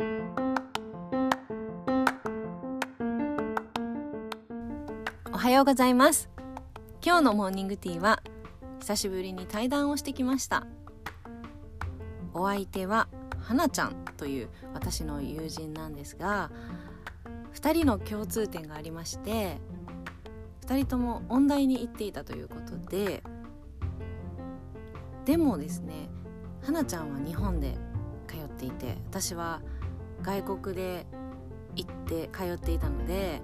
おはようございます。今日のモーニングティーは久しぶりに対談をしてきました。お相手は花ちゃんという私の友人なんですが2人の共通点がありまして2人とも音大に行っていたということででもですね花ちゃんは日本で通っていて私は外国で行って通っていたので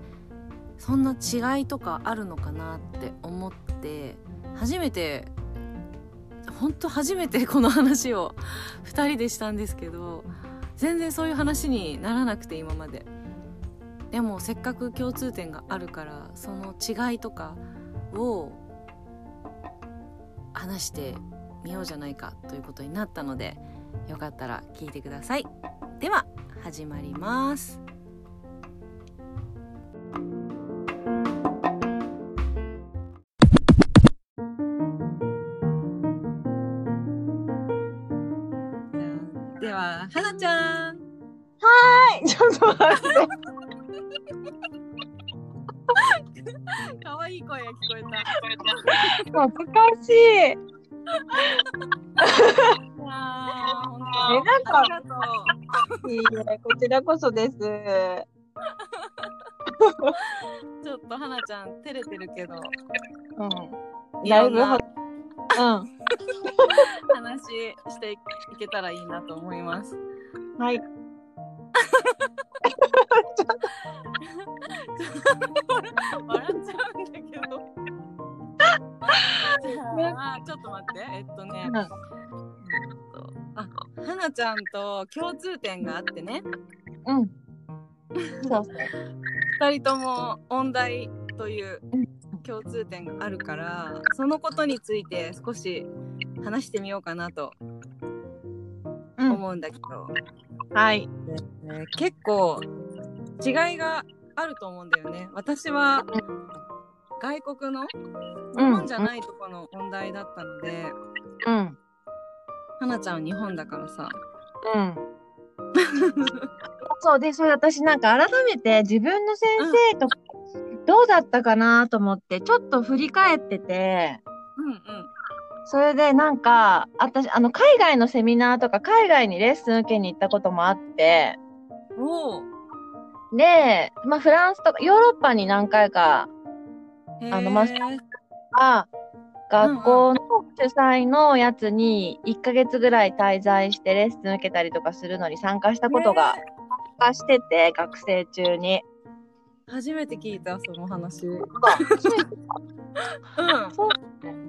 そんな違いとかあるのかなって思って初めて本当初めてこの話を2人でしたんですけど全然そういう話にならなくて今まで。でもせっかく共通点があるからその違いとかを話してみようじゃないかということになったのでよかったら聞いてください。では。始まります。では花ちゃん。はい、ちょっと待って。可愛い声が聞こえた。恥ずかしい。あー本当。えなんかありがとういいえ、こちらこそです。ちょっと花ちゃん照れてるけどうん。だいぶは、話していけたらいいなと思います。うん。はい。笑っちゃうんだけど。じゃあちょっと待ってえっとね、うんえっとあ花ちゃんと共通点があってねうん。そうそう。二人とも音大といううん共通点があるからそのことについて少し話してみようかなとうん。思うんだけど、はい。ね結構違いがあると思うんだよね。私は外国の日本じゃないとこの音大だったので、うん。花ちゃんは日本だからさ。うん。そうで、それ私なんか改めて自分の先生とどうだったかなと思って、ちょっと振り返ってて、うんうん。それでなんか、私、あの、海外のセミナーとか海外にレッスン受けに行ったこともあって、おお。で、まあ、フランスとか、ヨーロッパに何回か、あのマスへーあ学校の主催のやつに1ヶ月ぐらい滞在してレッスン受けたりとかするのに参加したことが、ね参加してて、学生中に。初めて聞いたその話。うん。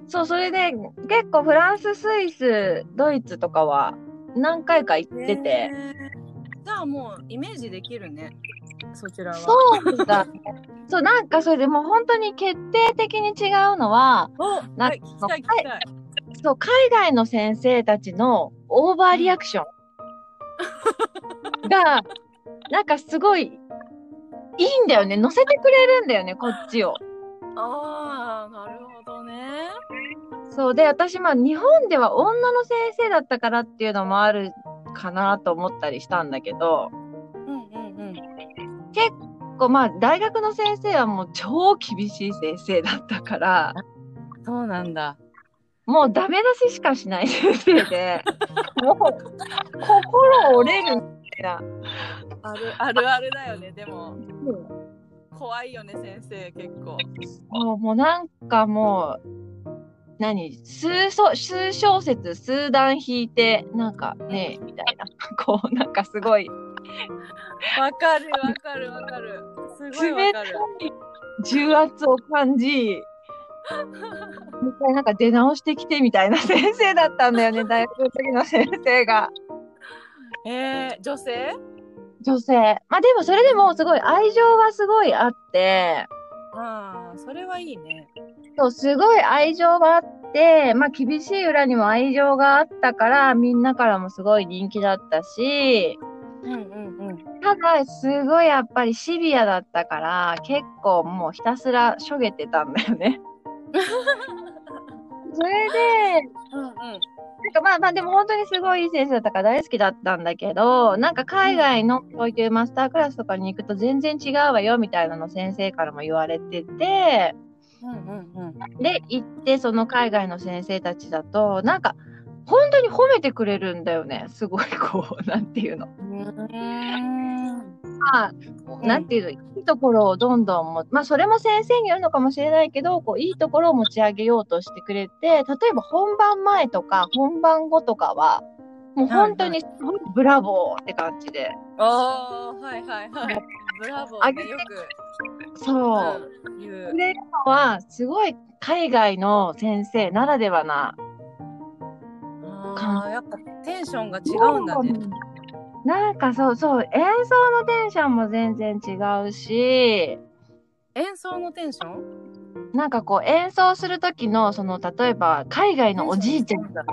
そう、それで結構フランス、スイス、ドイツとかは何回か行ってて、へーじゃあもうイメージできるね。そちらは。そうだね。そう、なんかそれでもう本当に決定的に違うのは、おなはい聞きたい聞きたい。そう、海外の先生たちのオーバーリアクション が、なんかすごいいいんだよね。乗せてくれるんだよね、こっちを。ああ、なるほどね。そうで、私、まあ、日本では女の先生だったからっていうのもあるかなと思ったりしたんだけど、うんうんうん。結構、まあ、大学の先生はもう超厳しい先生だったから、そうなんだ。もうダメ出ししかしない先生で、もう、心折れるみたいな。あるあるあるだよね。でも怖いよね先生結構。もうもうなんかもう、何？数そ数小節、数段弾いて、なんかね、みたいな。こう、なんかすごい、わかるわかるわかる。すごいわ冷た。い重圧を感じ、一回なんか出直してきてみたいな 先生だったんだよね、大学の時の先生が。えー、女性？女性。まあでもそれでもすごい愛情はすごいあって、ああ、それはいいね。そう、すごい愛情があって、まあ厳しい裏にも愛情があったから、みんなからもすごい人気だったし、うんうんうん。ただ、すごいやっぱりシビアだったから、結構もうひたすらしょげてたんだよね。それで、うんうん。なんかまあまあでも本当にすごいいい先生だったから大好きだったんだけど、なんか海外のそういうマスタークラスとかに行くと全然違うわよみたいなの先生からも言われてて、で、行ってその海外の先生たちだと、なんか本当に褒めてくれるんだよね。すごいこう、なんていうの。まあ、なんていうの、いいところをどんどんも、まあそれも先生によるのかもしれないけど、こう、いいところを持ち上げようとしてくれて、例えば本番前とか本番後とかは、もう本当にすごいブラボーって感じで。ああはいはいはいブラボーねよくそう。うん。言うくれるのは、すごい海外の先生ならではな。あーやっぱテンションが違うんだね。なんかそうそう、演奏のテンションも全然違うし、演奏のテンション？なんかこう演奏する時の、その例えば海外のおじいちゃんが、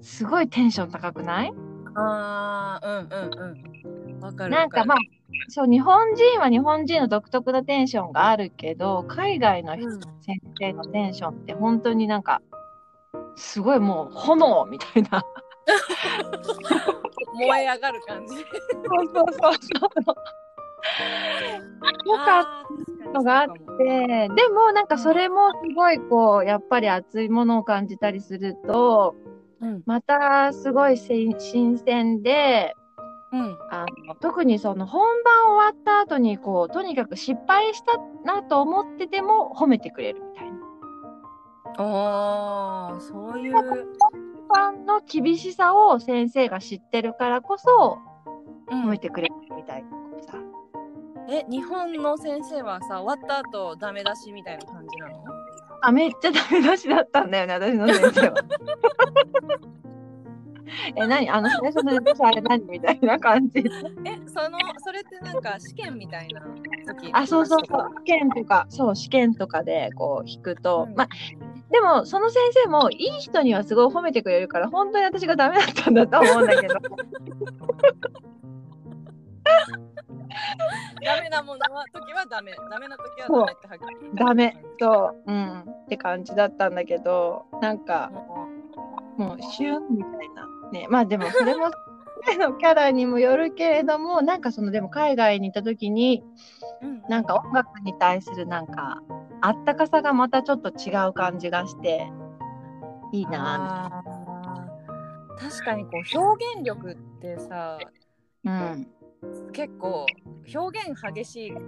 すごいテンション高くない？ああうんうんうん。わかる。なんかまあ、そう、日本人は日本人の独特なテンションがあるけど、海外のうん先生のテンションって本当になんか、すごいもう炎みたいな。燃え上がる感じ。そうそうそうそう。よかったのがあって、でもなんかそれもすごいこう、やっぱり熱いものを感じたりすると、うん。またすごい新新鮮で、うんあの特にその本番終わった後にこう、とにかく失敗したなと思ってても褒めてくれるみたいな。ああそういう本番の厳しさを先生が知ってるからこそうん褒めてくれるみたいなさ。え日本の先生はさ終わった後ダメ出しみたいな感じなの？あ、めっちゃダメ出しだったんだよね、私の先生は。え、何？あの最初のあれ何？みたいな感じ。えそのそれってなんか試験みたいな時あ、そうそうそう。試験とか、そう、試験とかでこう弾くと。うんまあ、でも、その先生もいい人にはすごい褒めてくれるから、本当に私がダメだったんだと思うんだけど。ダメなものは時はダメダメな時はダメってはっきりダメ。そう、うん。って感じだったんだけど、なんか、ももうシュンみたいな。ね、まあでもそれも彼のキャラにもよるけれども、なんかそのでも海外に行った時に、ううんなんか音楽に対するなんか、あったかさがまたちょっと違う感じがして、いいなあー確かにこう表現力ってさぁ。うん。結構表現激しいよね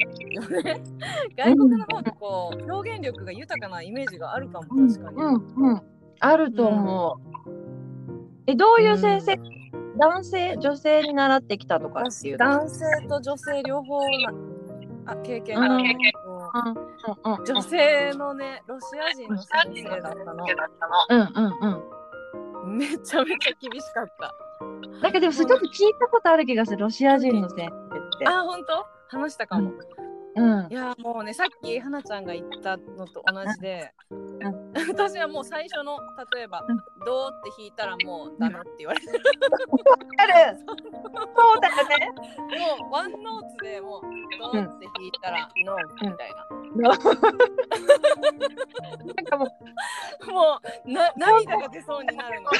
外国の方ってこう表現力が豊かなイメージがあるかもうん確かに、うんうん。あると思う。え、どういう先生、男性、女性に習ってきたとかっていうの？男性と女性両方なあ経験があるんだけどうんうんうん。女性のねロシア人の先生だったの。うんうんうん。めちゃめちゃ厳しかった。なんかでもそれちょっと聞いたことある気がする、ロシア人の先生って。あ本当？話したかも、うんい。やもうねさっき花ちゃんが言ったのと同じで、ん 私はもう最初の例えばうん「どう?」って弾いたらもうダメって言われて、あるそうだよね。もうワンノーツでもう「どう?」って弾いたら「ノー」みたい なんかもう、なもうな涙が出そうになるの。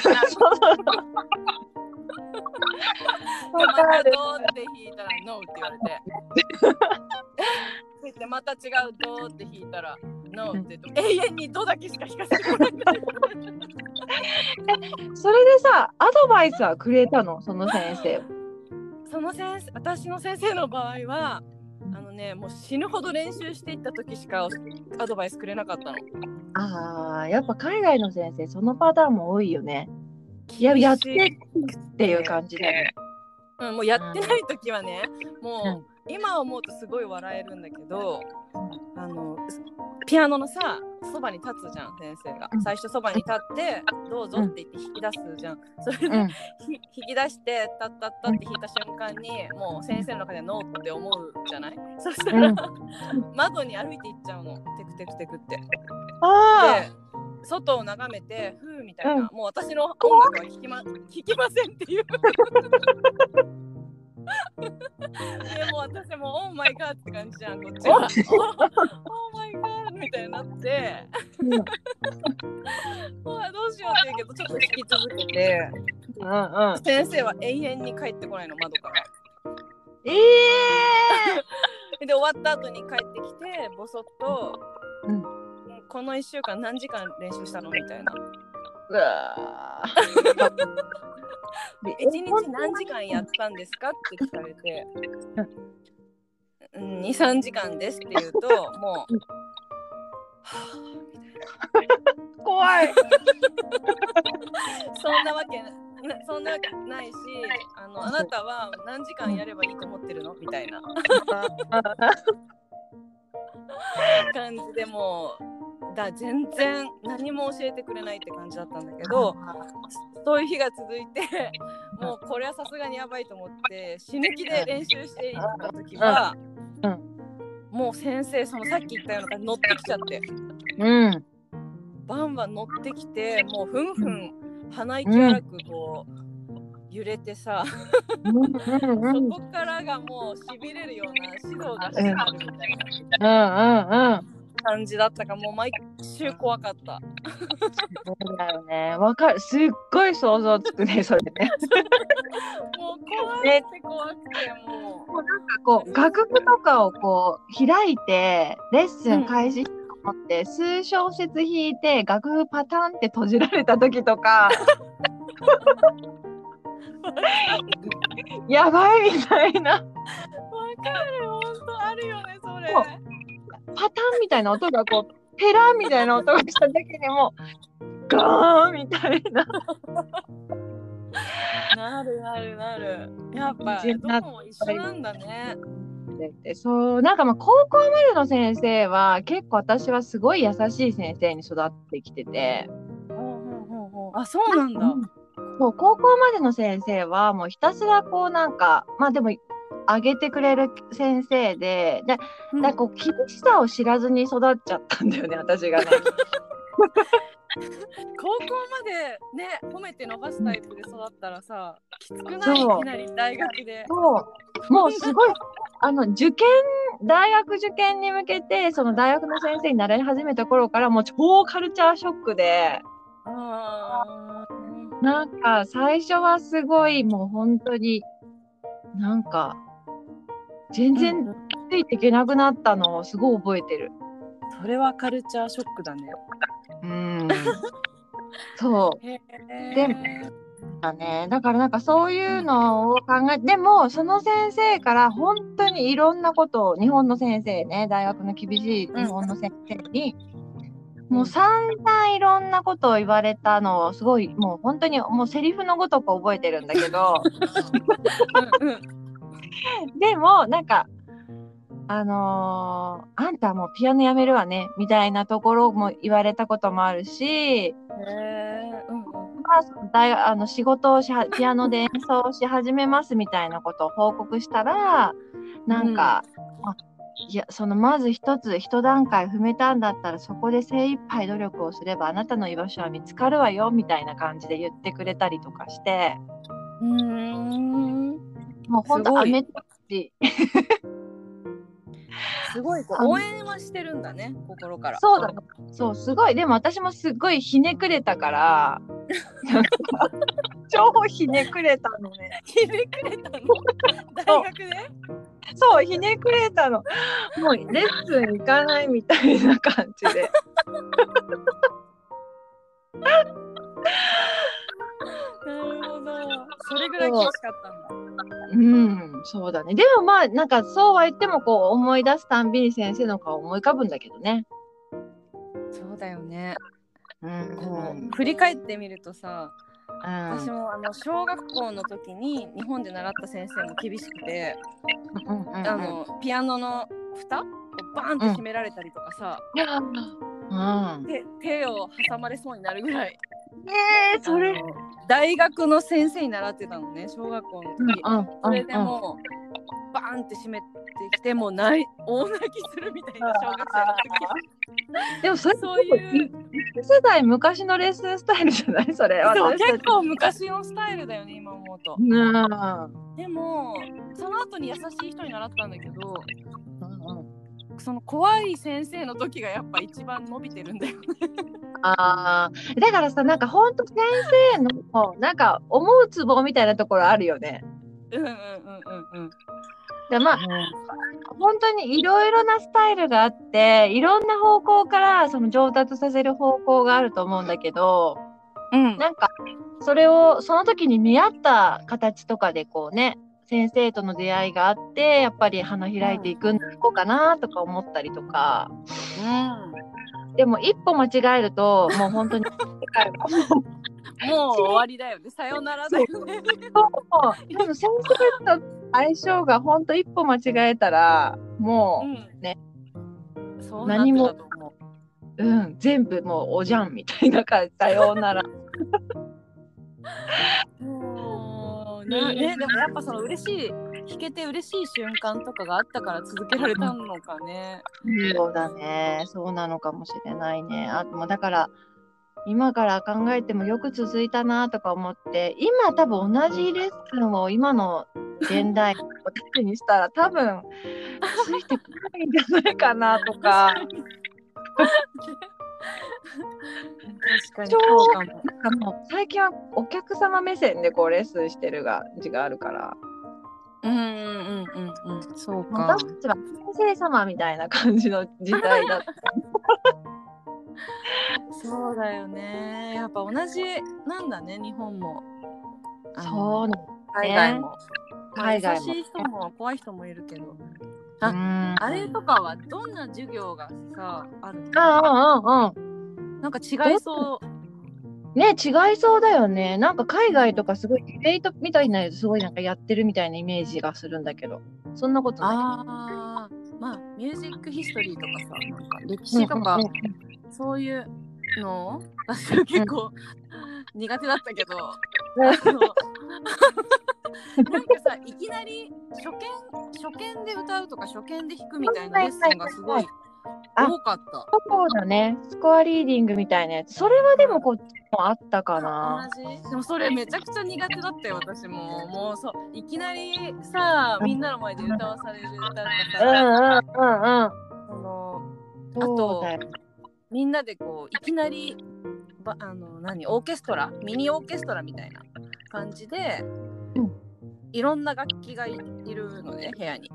でわまたかる。どうって弾いたら「ノー」って言われて。そしてまた違う「どう」って弾いたら「ノー」って永遠に「ど」だけしか弾かせてもらえない。それでさ、アドバイスはくれたの、その先生。その先生私の先生の場合はあのねもう死ぬほど練習していった時しかアドバイスくれなかったの。ああ、やっぱ海外の先生、そのパターンも多いよね。いや、やってっていう感じだよね。うん、もうやってない時はねもう、うん。今思うとすごい笑えるんだけどあのピアノのさそばに立つじゃん先生が。うん。最初そばに立って「どうぞ」って言って引き出すじゃん。それで、うん。ひ引き出してタッタッタって弾いた瞬間にもう先生の中でノーって思うじゃない？そしたら、うん。窓に歩いていっちゃうの。テクテクテクって。あで外を眺めてふうみたいな、うん。もう私の音楽は聴きま聴きませんっていう。でもう私もオーマイガーって感じじゃんこっちは。オーマイガーみたいになって。あ。うわどうしようって言うけどちょっと引き続けて。うんうん。先生は永遠に帰ってこないの窓から。ええ で終わった後に帰ってきてボソッと、うんこの1週間何時間練習したの？みたいな。うわー。1日何時間やったんですか？って聞かれて、うん、23時間ですって言うともう、はぁみたいな。怖い。そんなわけなそんなわけないしあのあなたは何時間やればいいと思ってるの？みたいな。感じでもうだ全然何も教えてくれないって感じだったんだけどそういう日が続いてもうこれはさすがにやばいと思って死ぬ気で練習していった時は、うん。もう先生そのさっき言ったような感じ乗ってきちゃって。うん。バンバン乗ってきてもうふんふん鼻息荒くこう、揺れてさ、そこからがもうしびれるような指導が始まるみたいなうん。うん。感じだったからもう毎週怖かった。そうだよね。わかる。すっごい想像つくね、それね。もう怖くて怖くてもう。もうなんかこう、楽譜とかをこう、開いて、レッスン開始うと思って、数小節弾いて、楽譜パタンって閉じられた時とか、やばいみたいな、わかる本当あるよねそれ。パタンみたいな音がこう、ペランみたいな音がした時にもう、ガーンみたいな。なるなるなる。やっぱどこも一緒なんだね。でそうなんかまあ高校までの先生は結構私はすごい優しい先生に育ってきてて、あそうなんだ。そう高校までの先生はもうひたすらこうなんかまあでも上げてくれる先生ででうんだからこう厳しさを知らずに育っちゃったんだよね 私がね。高校までね褒めて伸ばすタイプで育ったらさきつくない？いきなり大学で。そうもうすごいあの受験大学受験に向けてその大学の先生になり始めた頃からもう超カルチャーショックで。あーなんか最初はすごいもう本当になんか全然ついていけなくなったのをすごい覚えてる。それはカルチャーショックだね。うん。そうへでだね。だからなんかそういうのを考えでもその先生から本当にいろんなことを日本の先生ね大学の厳しい日本の先生に、もう散々いろんなことを言われたのをすごいもう本当にもうセリフのごとく覚えてるんだけど。うんうん でも、なんか、あのーあんたもうピアノやめるわね、みたいなところも言われたこともあるし、まあ、あの仕事をしは、ピアノで演奏し始めますみたいなことを報告したら、なんか、あいや、そのまず一つ、一段階踏めたんだったら、そこで精一杯努力をすれば、あなたの居場所は見つかるわよ、みたいな感じで言ってくれたりとかして、うーんもう本当、アメとし、すごいこう応援はしてるんだね心から。そうだね。そう、すごい。でも私もすごいひねくれたから、超ひねくれたのね。ひねくれたの？大学で？そう、ひねくれたの。もうレッスン行かないみたいな感じで。なるほど。それぐらい厳しかったんだ。うん、そうだね。でもまあ、なんかそうは言ってもこう思い出すたんびに先生の顔思い浮かぶんだけどね。そうだよね。うん。こう振り返ってみるとさ、うん私もあの小学校の時に日本で習った先生も厳しくて、うんうんうんあのピアノの蓋をバーンって閉められたりとかさ、うん。手手を挟まれそうになるぐらい。えー、それ。大学の先生に習ってたのね小学校の時。それでもうバーンって閉めてきてもうない 大泣きするみたいな小学生の時でもそれそういう世代昔のレッスンスタイルじゃない？それ。結構昔のスタイルだよね今思うとうん。でもその後に優しい人に習ったんだけどうんその怖い先生の時がやっぱ一番伸びてるんだよね。あーだからさなんかほんと先生のなんか思うツボみたいなところあるよね。うんうんうんうんうん。でまあ本当にいろいろなスタイルがあっていろんな方向からその上達させる方向があると思うんだけどうんなんかそれをその時に見合った形とかでこうね先生との出会いがあってやっぱり花開いていくんだこうかなとか思ったりとかでも一歩間違えるともう本当にもう終わりだよね。さよならだよね。そうでも先生と相性が本当一歩間違えたらもう、うんね。そうなってたと思う。うん、全部もうおじゃんみたいな感じさようなら。も うねねでもやっぱその嬉しい弾けて嬉しい瞬間とかがあったから続けられたのかね。そうだねそうなのかもしれないね。あもうだから今から考えてもよく続いたなとか思って今多分同じレッスンを今の現代の子たちにしたら多分ついてこないんじゃないかなとか。確かにそうかも。かもう最近はお客様目線でこうレッスンしてるが字があるから、うんうんうんうんうん。そうか私。たちは先生様みたいな感じの時代だった。そうだよね。やっぱ同じなんだね日本も。そうな海外も。海外もまあ優しい人も怖い人もいるけど。の。あうんあれとかはどんな授業がさあるの？ああうんうんなんか違いそう。うん。ね違いそうだよね。なんか海外とかすごいディベートみたいなやつすごいなんかやってるみたいなイメージがするんだけど、そんなことない。ああ、まあミュージックヒストリーとかさ、なんか歴史とか、うんうんそういうの私は結構苦手だったけど、なんかさ、いきなり初見初見で歌うとか初見で弾くみたいなレッスンがすごいあ多かった。そうだね。スコアリーディングみたいなやつ。それはでもこっちもあったかな。同じでもそれめちゃくちゃ苦手だったよ私ももうそういきなりさみんなの前で歌わされる歌とかうんうんさ、うんうん。そのそうだよ。みんなでこういきなりばあの何オーケストラ？ミニオーケストラみたいな感じで、うんいろんな楽器がいいるのね部屋に。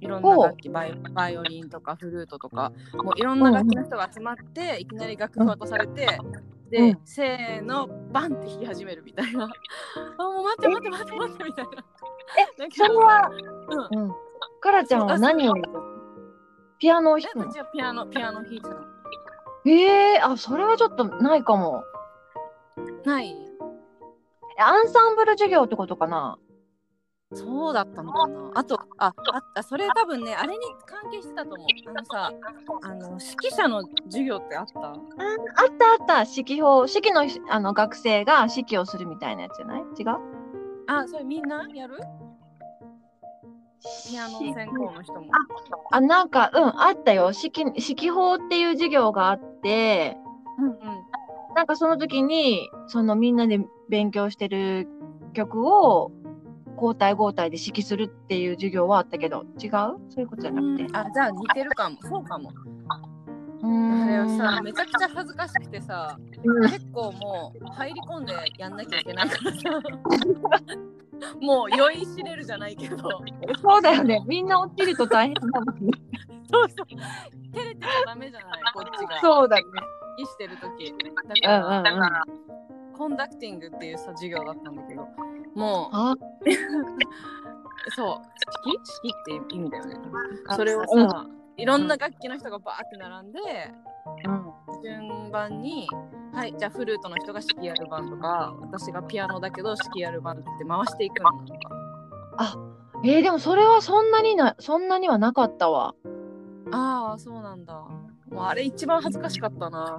いろんな楽器バイバイオリンとかフルートとかもういろんな楽器の人が集まっていきなり楽譜渡されて、で、うん。せーのバンって弾き始めるみたいな。あもう待って待って待って待ってみたいな。え？それは、うん。うん。カラちゃんは何を？ピアノを弾くの？ピアノピアノ弾いてたの。ええあ、それはちょっとないかも。ない。えアンサンブル授業ってことかな？そうだったのかな。あとあああそれ多分ねあれに関係してたと思う。あのさあの指揮者の授業ってあった？あったあった。指揮法指揮のあの学生が指揮をするみたいなやつじゃない？違う？あそれみんなやる？ピアノ専攻の人も。あなんかうんあったよ。指揮指揮法っていう授業があって。うんうん。なんかその時にそのみんなで勉強してる曲を交代交代で指揮するっていう授業はあったけど違う？そういうことじゃなくて。あじゃあ似てるかも。そうかも。あれはさめちゃくちゃ恥ずかしくてさうん。結構もう入り込んでやんなきゃいけないからさ。もう酔いしれるじゃないけど。そうだよね。みんな落ちると大変だもんねそうそう。照れてちゃダメじゃない？こっちが。そうだね。意してる時。だうから、んうん。うんコンダクティングっていうさ授業だったんだけどもあ。うそう式？式って意味だよね。あそれをうんさ、いろんな楽器の人がバーって並んでうん。順番にはいじゃあフルートの人が指揮やる番とか私がピアノだけど指揮やる番って回していくの。なんかえー、でもそれはそんなになそんなにはなかったわ。ああそうなんだ。もうあれ一番恥ずかしかったな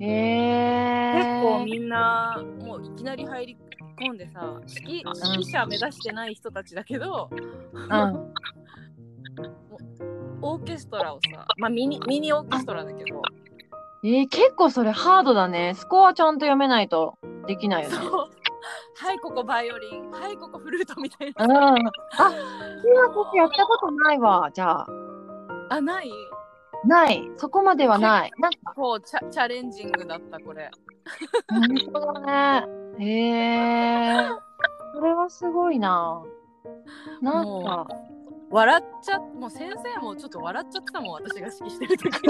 え結ー、構みんなもういきなり入り込んでさ指揮者目指してない人たちだけどうん。オーケストラをさまあミニミニオーケストラだけど。えー、結構それハードだね。スコアちゃんと読めないとできないよね。はいここバイオリン。はいここフルートみたいうん。なあ今僕やったことないわじゃあ。あない？ない。そこまではない。なんか、こうチャチャレンジングだったこれ本当だね。へえ。それはすごいな。なんか、笑っちゃもう先生もちょっと笑っちゃってたもん私が指揮してる時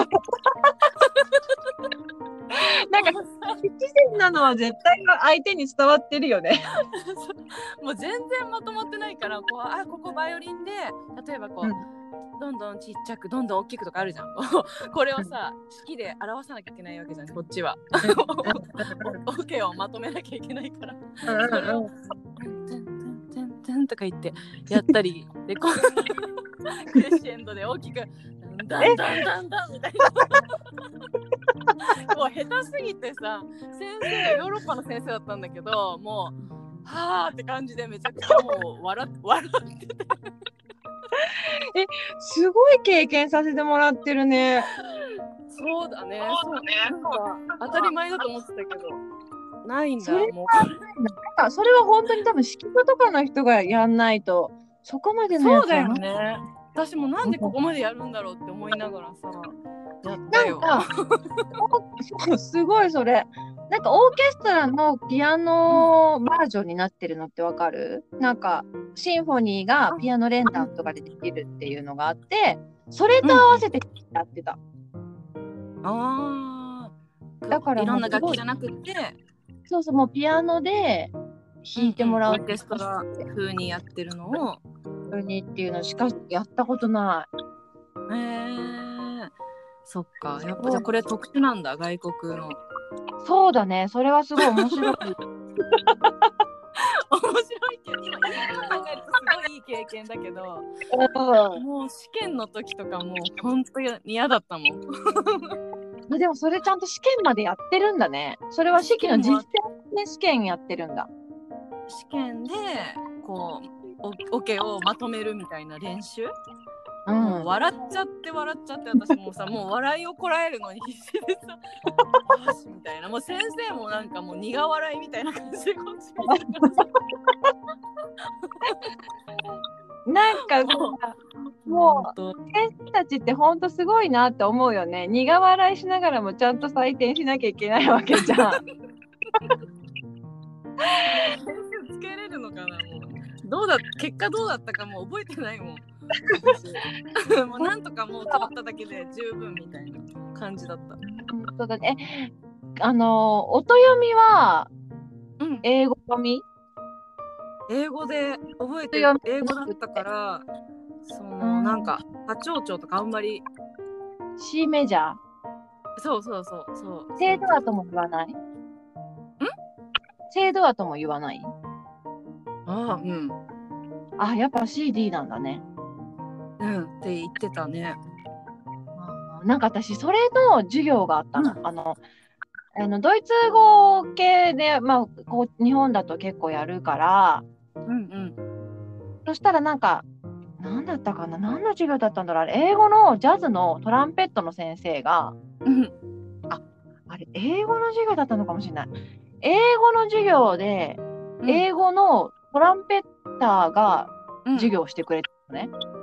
なんか、不自然なのは絶対相手に伝わってるよね。もう全然まとまってないからこうあここバイオリンで例えばこう、うんどんどんちっちゃくどんどん大きくとかあるじゃん。これをさ式で表さなきゃいけないわけじゃんこっちは。オッケーをまとめなきゃいけないから。それを「てんてんてんてん」とか言ってやったりでこう クレッシェンドで大きく「ダンダンダンダン」みたいな。もう下手すぎてさ先生ヨーロッパの先生だったんだけどもうはあって感じでめちゃくちゃもう笑っ笑ってて すごい経験させてもらってるね。そうだね。そうだね。当たり前だと思ってたけど。ないんだそれもなんか、それは本当に多分、指揮場とかの人がやんないと、そこまでうのやつそうだよはね。私もなんでここまでやるんだろうって思いながらさやったよ。なんか、すごいそれ。なんかオーケストラのピアノバージョンになってるのってわかる？なんかシンフォニーがピアノ連弾とかでできるっていうのがあって、それと合わせてやってた。ああだからい。ろんな楽器じゃなくて。そうそう、もうピアノで弾いてもらう。オーケストラ風にやってるのを。風にっていうのしかやったことなへえそっか。やっぱじゃあこれ特殊なんだ外国の。い。そうだね、それはすごい面白い。面白いけど今今考えるとすごいいい経験だけどもう試験の時とかもう本当に嫌だったもん うんでもそれちゃんと試験までやってるんだね。それは式の実践で試験やってるんだ。試験でこうおオケをまとめるみたいな練習、う。もうん笑っちゃって笑っちゃって私もうさもう笑いをこらえるのに必死でさよしみたいなもう先生も なんかもう苦笑いみたいな感じでこっち見てさなんかこう、もう先生たちってほんとすごいなって思うよね。苦笑いしながらもちゃんと採点しなきゃいけないわけじゃん。点数つけれるのかなもうどうだ結果どうだったかもう覚えてないもん私もうなんとかもう通っただけで十分みたいな感じだった。本当だね。えあの、音読みはうん。英語読み？英語で覚えて読み。英語だったからその、うん。なんか波長長とかあんまり ?C メジャー？そうそうそうそう。セードアとも言わない？ん？セードアとも言わない？ああうん。あ、やっぱ CD なんだね。うんって言ってたね。なんか私、それの授業があったの。うん。あの、あのドイツ語系で、まあ、こう日本だと結構やるから、うんうん。そしたらなんか、何だったかな？何の授業だったんだろう？あれ、英語のジャズのトランペットの先生が、うん。あれ、英語の授業だったのかもしれない。英語の授業で、うん。英語のトランペッターがうん。授業をしてくれたのね。へー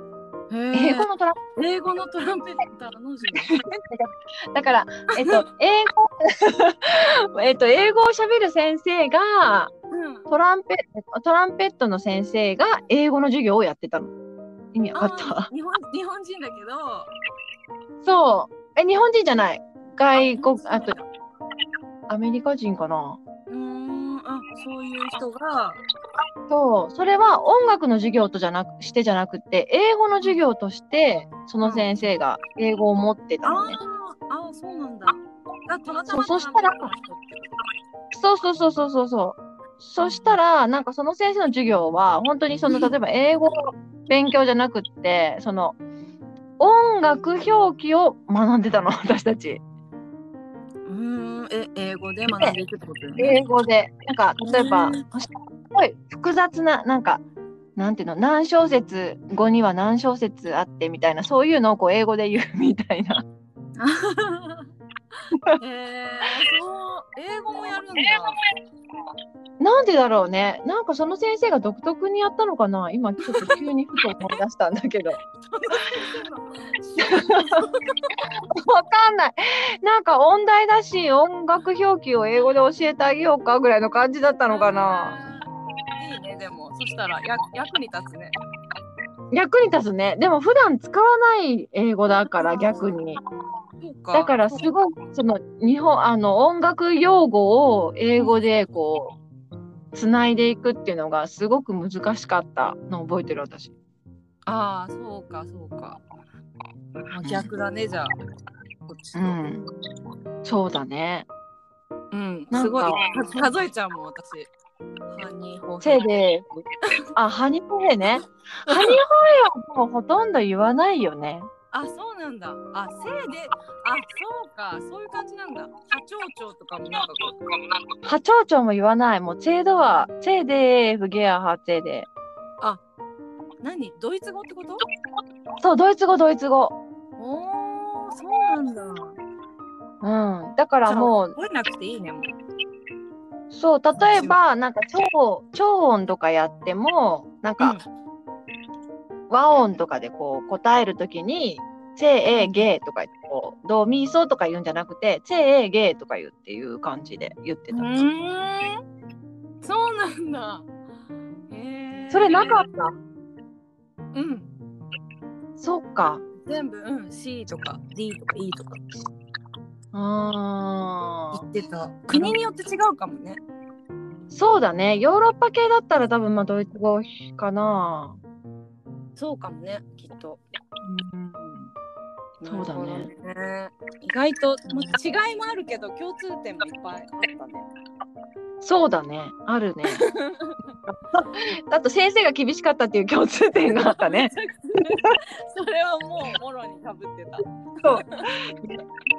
英語のトラン英語のトランペッターの だから、えっと、英語、えっと、英語を喋る先生が、うんトランペトランペットの先生が英語の授業をやってたの。意味わかっあたー日本日本人だけどそう。え、日本人じゃない。外国、あと、アメリカ人かな。そういう人がそう。それは音楽の授業とじゃなくしてじゃなくて、英語の授業として、その先生が英語を持ってたあのね。ーあーそうなんだあたまたまそうそしたらそうそうそうそうそうそう。そしたら、なんかその先生の授業は、本当にその、例えば英語の勉強じゃなくって、その、音楽表記を学んでたの、私たち。え英語で学んでいくってことね。英語で。なんか、例えばうん、すごい複雑な、なんか、なんていうの、何小節、語には何小節あってみたいな、そういうのをこう英語で言うみたいな。えー、そう英語もやるんだ。なんでだろうね。なんかその先生が独特にやったのかな？今ちょっと急にふと思い出したんだけど。わかんない。なんか音大だし、音楽表記を英語で教えてあげようかぐらいの感じだったのかな。いいねでもそしたらや役に立つね役に立つね。でも普段使わない英語だから逆に。だからすごい、その日本、あの音楽用語を英語でこう、つないでいくっていうのがすごく難しかったのを覚えてる私。ああそうかそうか、まあ、逆だねじゃあこっちとうん。そうだね。うん、すごいか数えちゃうもん私ハニーホーせいで、あ、ハニホヘね。ハニホヘはもうほとんど言わないよね。あそうなんだ。あせいであそうか。そういう感じなんだ。波長長とかもなんかこう。波長長も言わない。もう、チェードは、チェーデー、フゲアハチェーデ何？ドイツ語ってこと？ー。そう、ドイツ語、ドイツ語。おーそうなんだ。うん。だからもう、覚えなくていいねもう。そう、例えば、なんか超、超音とかやっても、なんか、和音とかでこう答えるときに、チェエゲーとか言ってこう、ドミソとか言うんじゃなくて、チェエゲーとか言うっていう感じで言ってた。うー。んそうなんだ。それなかった？うん。そっか。全部うん。C とか D とか E とか。あ言ってた。国によって違うかもね。ーそうだね。ヨーロッパ系だったら多分まあドイツ語かな。そうかもねきっとうんそうだねね意外と、まあ、違いもあるけど共通点もいっぱいあったねそうだね。あるね。あと先生が厳しかったっていう共通点があったね。それはもうもろにかぶってたそう。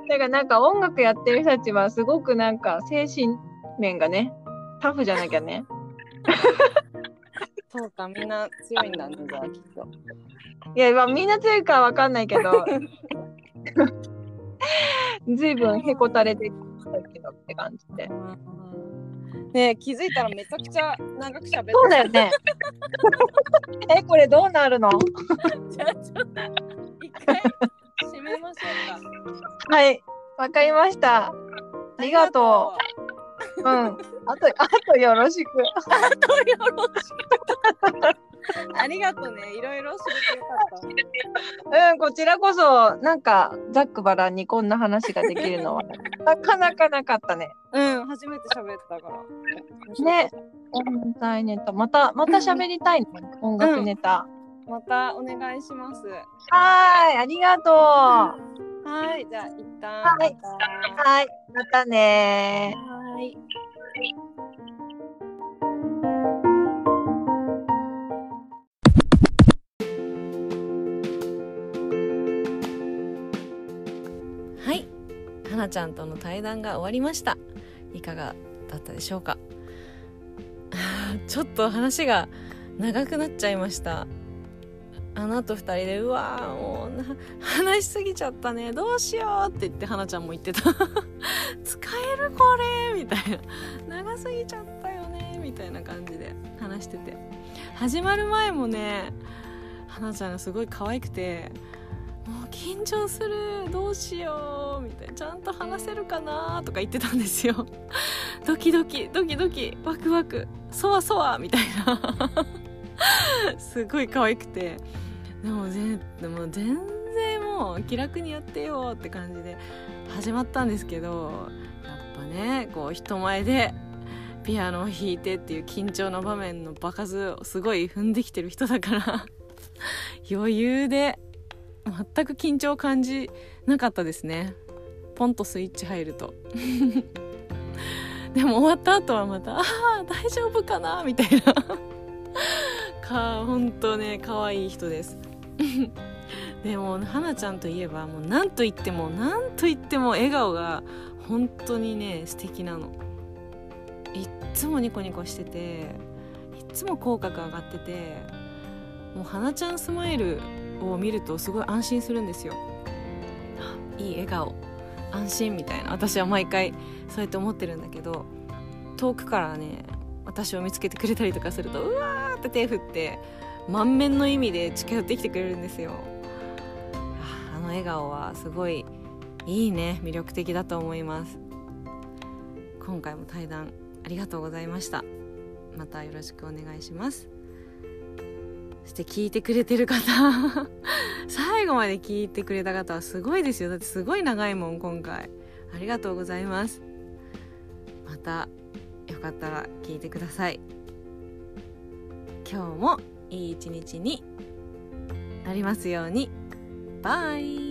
だからなんか音楽やってる人たちはすごくなんか精神面がね、タフじゃなきゃね。そうかみんな強いんだねじゃあきっといや、まあ、みんな強いかはわかんないけど、ずいぶんへこたれてきたけどって感じで。ねえ気づいたらめちゃくちゃ長く喋ってそうだよね。え、これどうなるの？じゃあちょっと一回締めましょうかはい、わかりました。ありがとう。うん。あと、あとよろしく。あとよろしく。ありがとうね。いろいろ知れてよかった。うん、こちらこそ、なんか、ざっくばらんにこんな話ができるのは、なかなかなかったね。うん、初めて喋ったから。ね。音大ネタ。また、また喋りたいね。音楽ネタ。またお願いします。はーい、ありがとう。ははい、じゃあ一旦。はいまい、またねたはい。はい。花ちゃんとの対談が終わりました。いかがだったでしょうか？ちょっと話が長くなっちゃいました。あの後二人で「うわーもうな話しすぎちゃったね。どうしよう」って言って花ちゃんも言ってた「使えるこれ」みたいな。長すぎちゃったよね。みたいな感じで話してて。始まる前もね花ちゃんがすごい可愛くてもう緊張するどうしようみたいな。ちゃんと話せるかなとか言ってたんですよ。ドキドキドキドキ。ワクワク。そわそわみたいな。すごい可愛くて。でもぜでも全然もう気楽にやってよって感じで。始まったんですけどやっぱねこう人前でピアノを弾いてっていう緊張の場面の場数をすごい踏んできてる人だから 余裕で全く緊張を感じなかったですね。ポンとスイッチ入ると。でも終わった後はまた「ああ大丈夫かな?」みたいな。か本当ね可愛い人です。でも花ちゃんといえばもう何と言っても何と言っても笑顔が本当にね素敵なの。いっつもニコニコしてていっつも口角上がっててもう花ちゃんスマイルを見るとすごい安心するんですよ。いい笑顔安心みたいな。私は毎回そうやって思ってるんだけど遠くからね私を見つけてくれたりとかするとうわーって手振って満面の意味で近寄ってきてくれるんですよ。笑顔はすごいいいね魅力的だと思います。今回も対談ありがとうございました。またよろしくお願いします。そして聞いてくれてる方。最後まで聞いてくれた方はすごいですよ。だってすごい長いもん今回。ありがとうございます。またよかったら聞いてください。今日もいい一日になりますように。バイ。